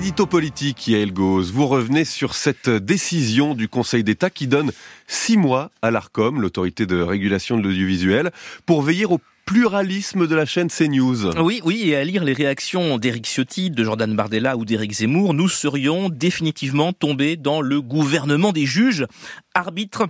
L'édito politique, Yael Gauze, vous revenez sur cette décision du Conseil d'État qui donne six mois à l'ARCOM, l'autorité de régulation de l'audiovisuel, pour veiller au pluralisme de la chaîne CNews. Oui, oui, et à lire les réactions d'Éric Ciotti, de Jordan Bardella ou d'Éric Zemmour, nous serions définitivement tombés dans le gouvernement des juges, arbitres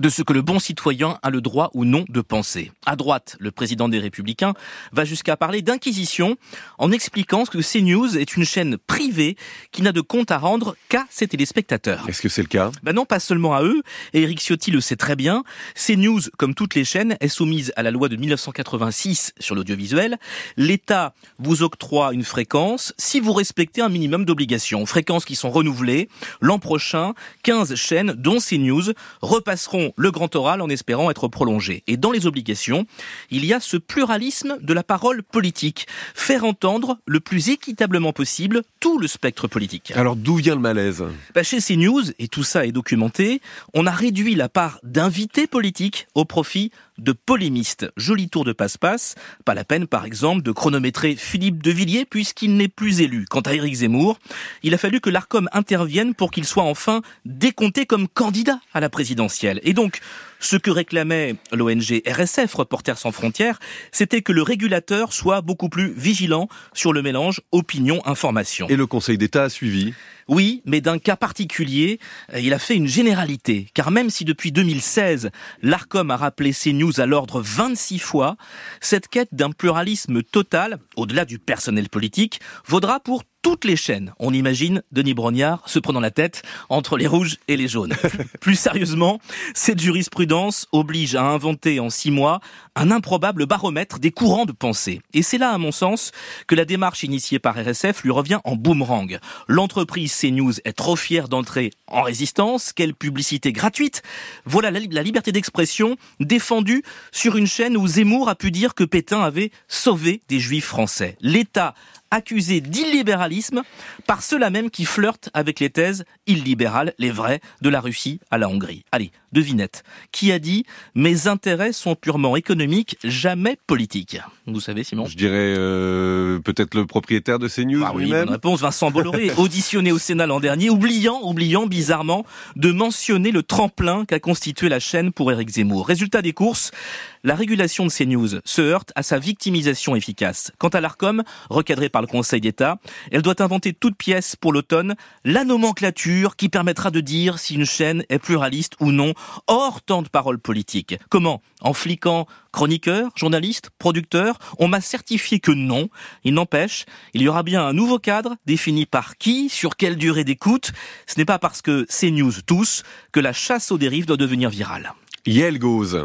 de ce que le bon citoyen a le droit ou non de penser. À droite, le président des Républicains va jusqu'à parler d'inquisition en expliquant que CNews est une chaîne privée qui n'a de compte à rendre qu'à ses téléspectateurs. Est-ce que c'est le cas? Ben non, pas seulement à eux, et Eric Ciotti le sait très bien. CNews, comme toutes les chaînes, est soumise à la loi de 1986 sur l'audiovisuel. L'État vous octroie une fréquence si vous respectez un minimum d'obligations. Fréquences qui sont renouvelées. L'an prochain, 15 chaînes, dont CNews, repasseront le grand oral en espérant être prolongé. Et dans les obligations, il y a ce pluralisme de la parole politique. Faire entendre le plus équitablement possible tout le spectre politique. Alors d'où vient le malaise? Bah Chez CNews, et tout ça est documenté, on a réduit la part d'invités politiques au profit de polémistes. Joli tour de passe-passe. Pas la peine, par exemple, de chronométrer Philippe de Villiers puisqu'il n'est plus élu. Quant à Éric Zemmour, il a fallu que l'ARCOM intervienne pour qu'il soit enfin décompté comme candidat à la présidentielle. Et donc, ce que réclamait l'ONG RSF, Reporters sans frontières, c'était que le régulateur soit beaucoup plus vigilant sur le mélange opinion-information. Et le Conseil d'État a suivi oui, mais d'un cas particulier, il a fait une généralité. Car même si depuis 2016, l'ARCOM a rappelé CNews à l'ordre 26 fois, cette quête d'un pluralisme total, au-delà du personnel politique, vaudra pour toutes les chaînes. On imagine Denis Brognard se prenant la tête entre les rouges et les jaunes. Plus sérieusement, cette jurisprudence oblige à inventer en six mois un improbable baromètre des courants de pensée. Et c'est là, à mon sens, que la démarche initiée par RSF lui revient en boomerang. L'entreprise CNews est trop fière d'entrer en résistance. Quelle publicité gratuite Voilà la liberté d'expression défendue sur une chaîne où Zemmour a pu dire que Pétain avait sauvé des juifs français. L'État accusé d'illibéralisme par ceux-là même qui flirtent avec les thèses illibérales, les vraies, de la Russie à la Hongrie. Allez, devinette. Qui a dit « Mes intérêts sont purement économiques, jamais politiques » Vous savez, Simon Je dirais euh, peut-être le propriétaire de CNews ah oui, lui-même. réponse, Vincent Bolloré, auditionné au Sénat l'an dernier, oubliant, oubliant bizarrement de mentionner le tremplin qu'a constitué la chaîne pour Éric Zemmour. Résultat des courses, la régulation de CNews se heurte à sa victimisation efficace. Quant à l'ARCOM, recadré par le Conseil d'État, elle doit inventer toute pièce pour l'automne la nomenclature qui permettra de dire si une chaîne est pluraliste ou non, hors temps de parole politique. Comment? En fliquant chroniqueur, journaliste, producteur On m'a certifié que non. Il n'empêche, il y aura bien un nouveau cadre défini par qui, sur quelle durée d'écoute. Ce n'est pas parce que CNews tous que la chasse aux dérives doit devenir virale. Yel Goes.